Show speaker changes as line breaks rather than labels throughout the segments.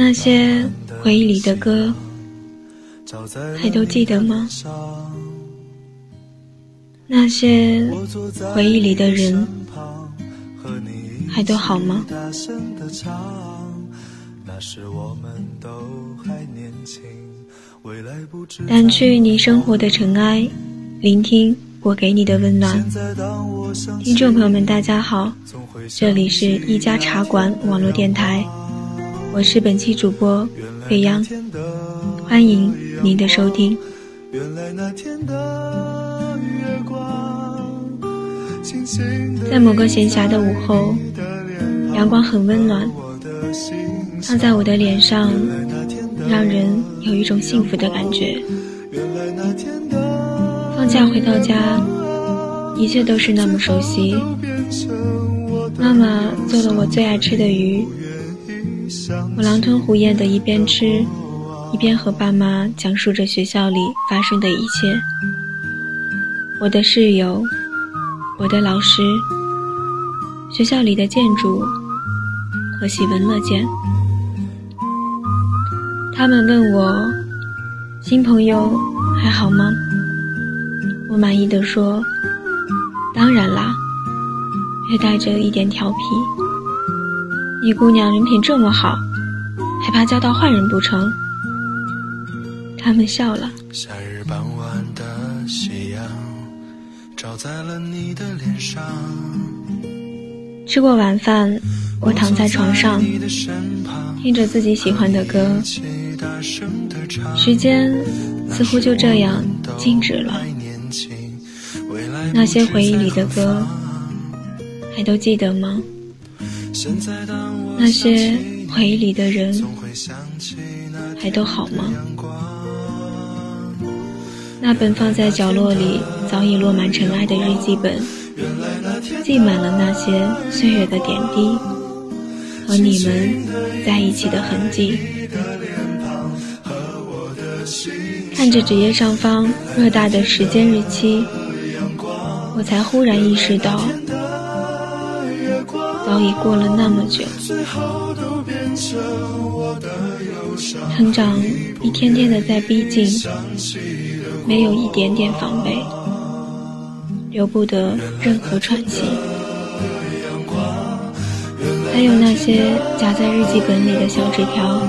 那些回忆里的歌，还都记得吗？那些回忆里的人，还都好吗？掸去你生活的尘埃，聆听我给你的温暖。听众朋友们，大家好，这里是一家茶馆网络电台，我是本期主播飞扬，欢迎您的收听。在某个闲暇的午后，阳光很温暖，躺在我的脸上，让人有一种幸福的感觉。放假回到家。一切都是那么熟悉。妈妈做了我最爱吃的鱼，我狼吞虎咽的一边吃，一边和爸妈讲述着学校里发生的一切。我的室友，我的老师，学校里的建筑和喜闻乐见。他们问我，新朋友还好吗？我满意的说。当然啦，略带着一点调皮。你姑娘人品这么好，还怕交到坏人不成？他们笑了。夏日傍晚的夕阳照在了你的脸上。吃过晚饭，我躺在床上，听着自己喜欢的歌，时间似乎就这样静止了。那些回忆里的歌，还都记得吗？那些回忆里的人，还都好吗？那本放在角落里早已落满尘埃的日记本，记满了那些岁月的点滴和你们在一起的痕迹。看着纸页上方偌大的时间日期。我才忽然意识到，早已过了那么久，成长一天天的在逼近，没有一点点防备，留不得任何喘息。还有那些夹在日记本里的小纸条，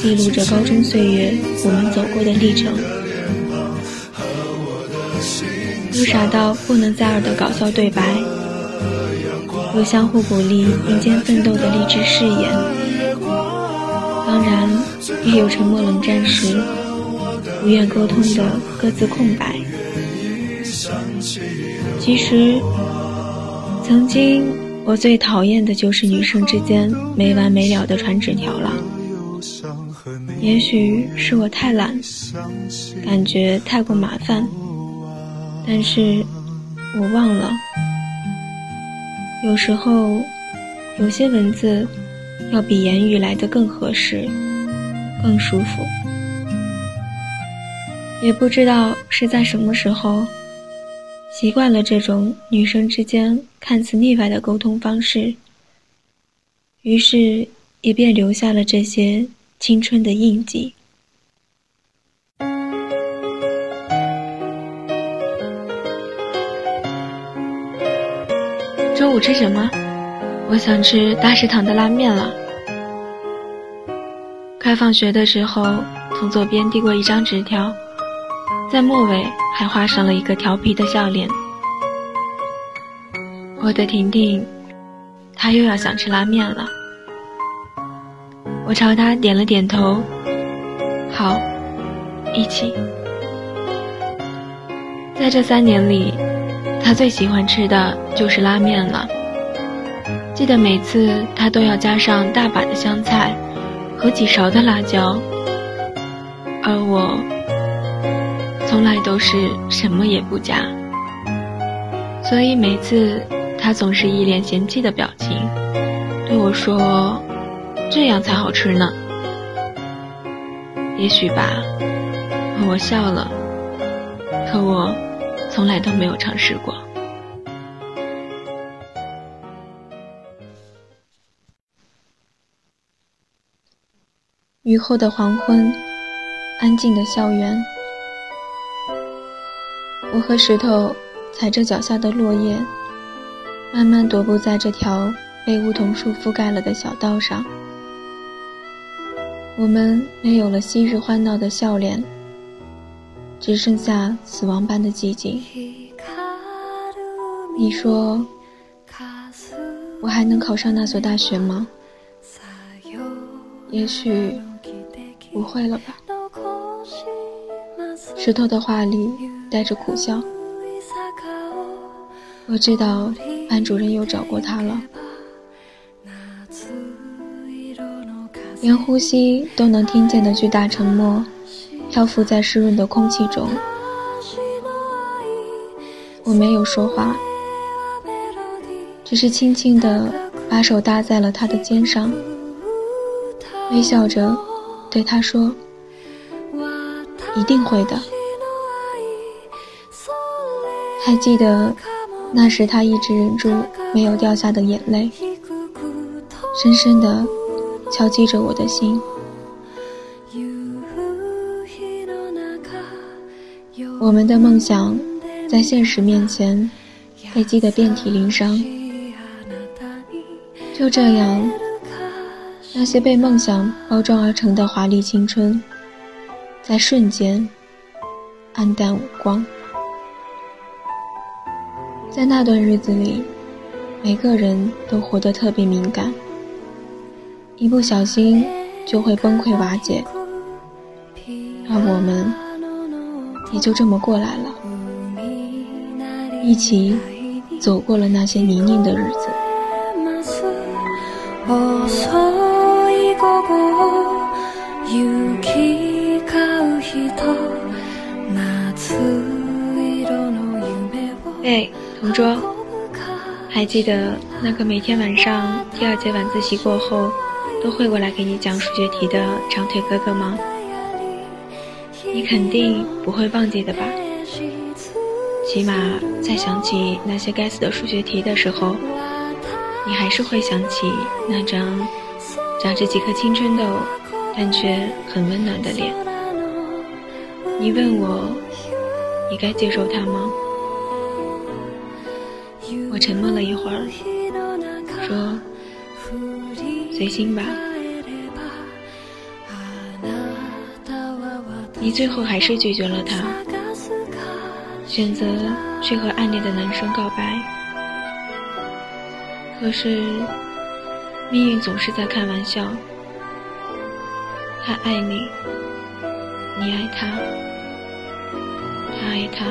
记录着高中岁月我们走过的历程。有傻到不能再耳的搞笑对白，有相互鼓励并肩奋斗的励志誓言，当然也有沉默冷战时不愿沟通的各自空白。其实，曾经我最讨厌的就是女生之间没完没了的传纸条了。也许是我太懒，感觉太过麻烦。但是，我忘了，有时候，有些文字要比言语来的更合适，更舒服。也不知道是在什么时候，习惯了这种女生之间看似腻歪的沟通方式，于是也便留下了这些青春的印记。中午吃什么？我想吃大食堂的拉面了。快放学的时候，从左边递过一张纸条，在末尾还画上了一个调皮的笑脸。我的婷婷，她又要想吃拉面了。我朝她点了点头，好，一起。在这三年里。他最喜欢吃的就是拉面了。记得每次他都要加上大把的香菜和几勺的辣椒，而我从来都是什么也不加。所以每次他总是一脸嫌弃的表情，对我说：“这样才好吃呢。”也许吧，我笑了。可我。从来都没有尝试过。雨后的黄昏，安静的校园。我和石头踩着脚下的落叶，慢慢踱步在这条被梧桐树覆盖了的小道上。我们没有了昔日欢闹的笑脸，只剩下死亡般的寂静。你说，我还能考上那所大学吗？也许。不会了吧？石头的话里带着苦笑。我知道班主任又找过他了，连呼吸都能听见的巨大沉默，漂浮在湿润的空气中。我没有说话，只是轻轻地把手搭在了他的肩上，微笑着。对他说：“一定会的。”还记得那时，他一直忍住没有掉下的眼泪，深深地敲击着我的心。我们的梦想在现实面前被击得遍体鳞伤，就这样。那些被梦想包装而成的华丽青春，在瞬间黯淡无光。在那段日子里，每个人都活得特别敏感，一不小心就会崩溃瓦解，而我们也就这么过来了，一起走过了那些泥泞的日子。哎，同桌，还记得那个每天晚上第二节晚自习过后都会过来给你讲数学题的长腿哥哥吗？你肯定不会忘记的吧？起码在想起那些该死的数学题的时候，你还是会想起那张长着几颗青春痘但却很温暖的脸。你问我，你该接受他吗？我沉默了一会儿，说：“随心吧。”你最后还是拒绝了他，选择去和暗恋的男生告白。可是，命运总是在开玩笑。他爱你，你爱他，他爱他。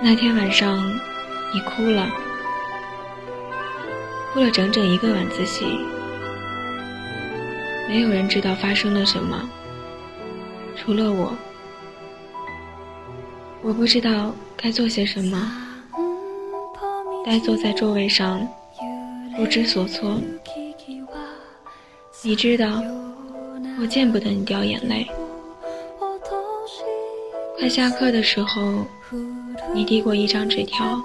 那天晚上，你哭了，哭了整整一个晚自习。没有人知道发生了什么，除了我。我不知道该做些什么，呆坐在座位上，不知所措。你知道，我见不得你掉眼泪。快下课的时候。你递过一张纸条，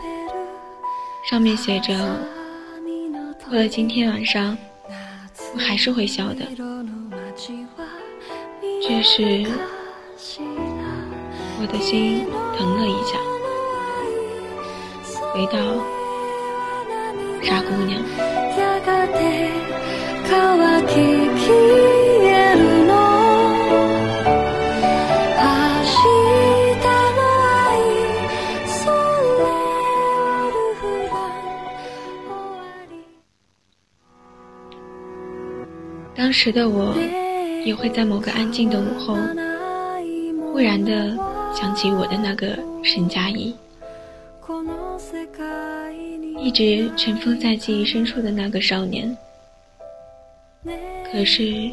上面写着：“过了今天晚上，还是会笑的。”只是我的心疼了一下。回到傻姑娘。时的我，也会在某个安静的午后，忽然的想起我的那个沈佳宜，一直尘封在记忆深处的那个少年。可是，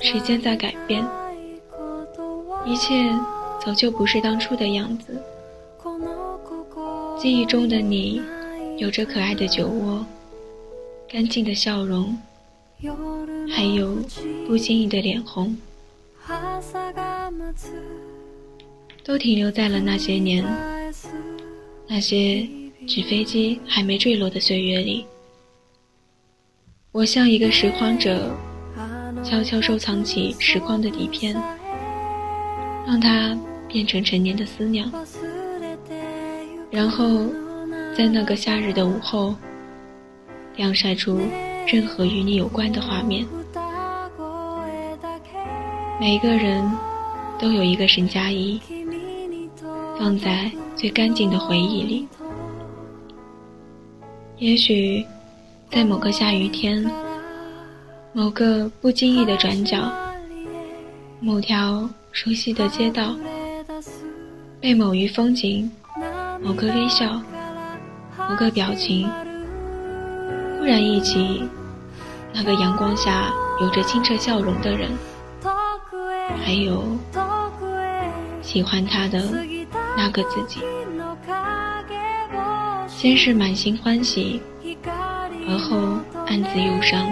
时间在改变，一切早就不是当初的样子。记忆中的你，有着可爱的酒窝，干净的笑容。还有不经意的脸红，都停留在了那些年，那些纸飞机还没坠落的岁月里。我像一个拾荒者，悄悄收藏起时光的底片，让它变成陈年的思量，然后在那个夏日的午后，晾晒出任何与你有关的画面。每个人都有一个沈佳宜，放在最干净的回忆里。也许。在某个下雨天，某个不经意的转角，某条熟悉的街道，被某一风景、某个微笑、某个表情，忽然忆起那个阳光下有着清澈笑容的人，还有喜欢他的那个自己，先是满心欢喜。而后暗自忧伤，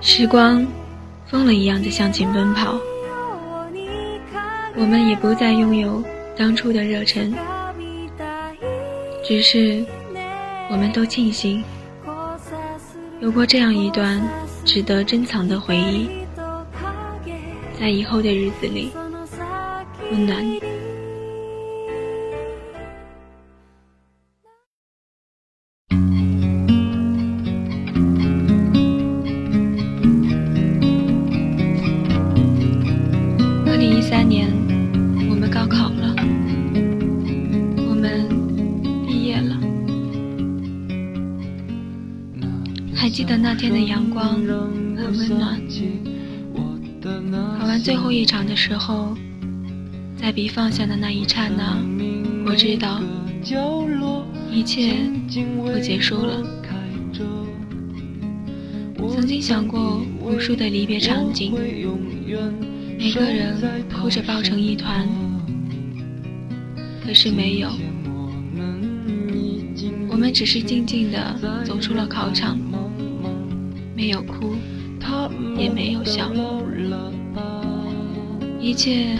时光疯了一样的向前奔跑，我们也不再拥有当初的热忱，只是我们都庆幸有过这样一段值得珍藏的回忆，在以后的日子里温暖。你时候，在笔放下的那一刹那，我知道一切都结束了。曾经想过无数的离别场景，每个人哭着抱成一团，可是没有，我们只是静静地走出了考场。没有哭，也没有笑，一切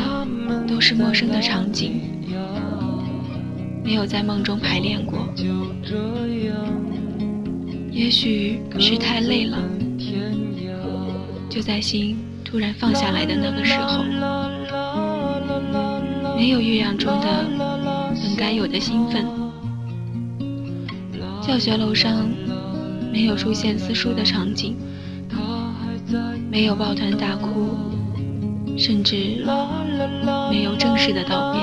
都是陌生的场景，没有在梦中排练过。也许是太累了，就在心突然放下来的那个时候，没有预想中的本该有的兴奋。教学楼上。没有出现撕书的场景，没有抱团大哭，甚至没有正式的道别，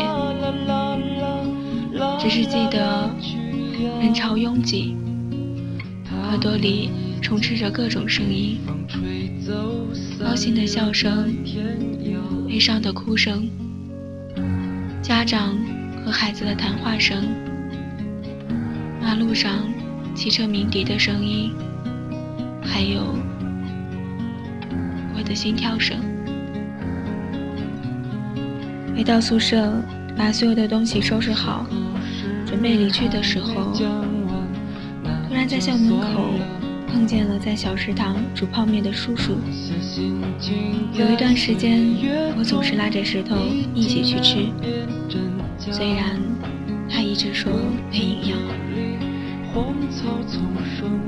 只是记得人潮拥挤，耳朵里充斥着各种声音，高兴的笑声，悲伤的哭声，家长和孩子的谈话声，马路上。汽车鸣笛的声音，还有我的心跳声。回到宿舍，把所有的东西收拾好，准备离去的时候，突然在校门口碰见了在小食堂煮泡面的叔叔。有一段时间，我总是拉着石头一起去吃，虽然他一直说没营养。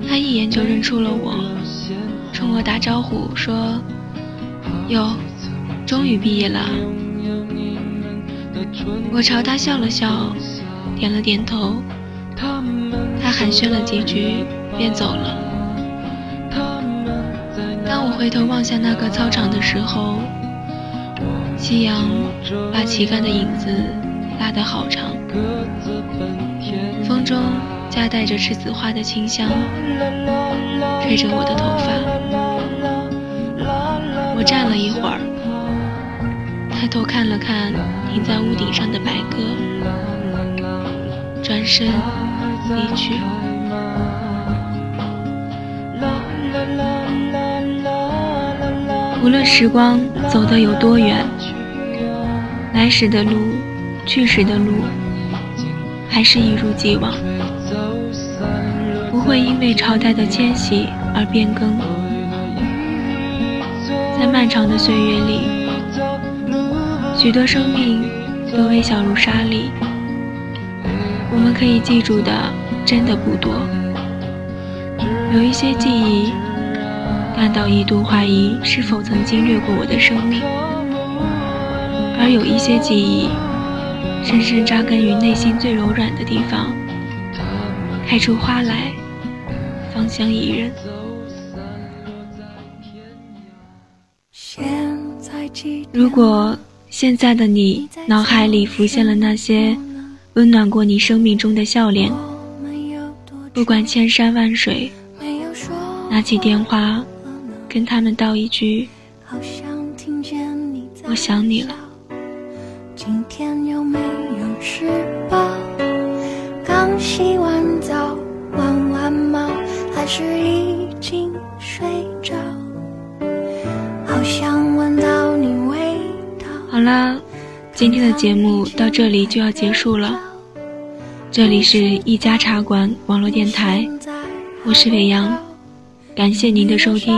他一眼就认出了我，冲我打招呼说：“哟，终于毕业了。”我朝他笑了笑，点了点头。他寒暄了几句，便走了。当我回头望向那个操场的时候，夕阳把旗杆的影子拉得好长，风中。夹带着栀子花的清香，吹着我的头发。我站了一会儿，抬头看了看停在屋顶上的白鸽，转身离去。无论时光走得有多远，来时的路，去时的路，还是一如既往。不会因为朝代的迁徙而变更，在漫长的岁月里，许多生命都微小如沙粒。我们可以记住的，
真的不多。有一些记忆，淡到一度怀疑是否曾经掠过我的生命；而有一些记忆，深深扎根于内心最柔软的地方，开出花来，芳香宜人。如果现在的你脑海里浮现了那些温暖过你生命中的笑脸，不管千山万水，拿起电话跟他们道一句：“我想你了。”今天有没有吃饱？刚洗完澡，玩完猫，还是已经睡道。好了，今天的节目到这里就要结束了。这里是一家茶馆网络电台，我是北洋，感谢您的收听，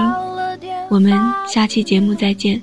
我们下期节目再见。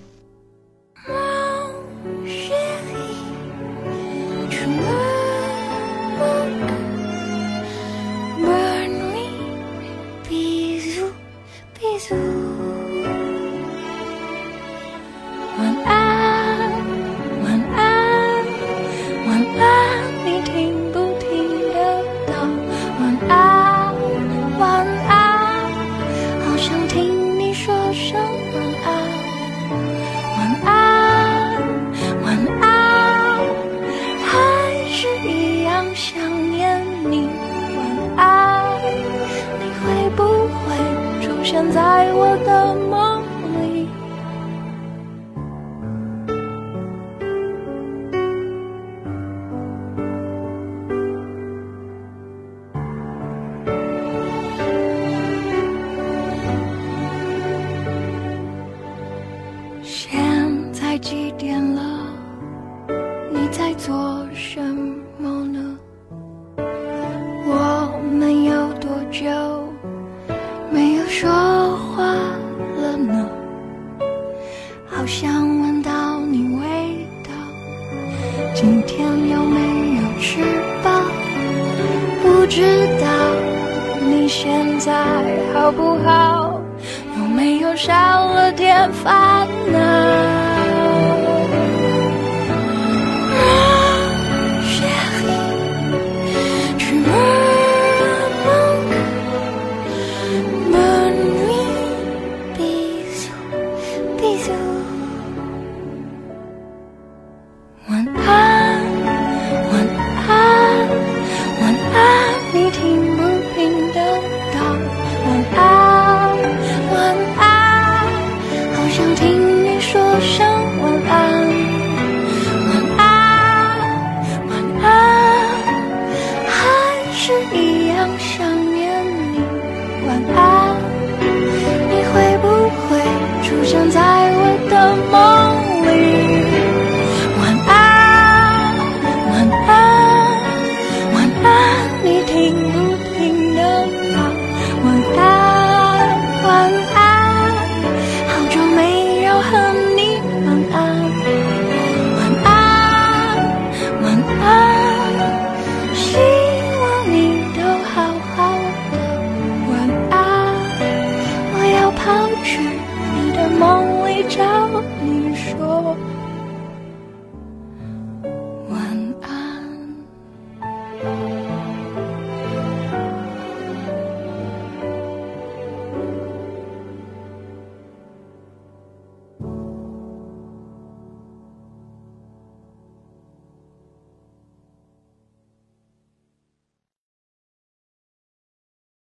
知道你现在好不好？有没有少了点烦恼？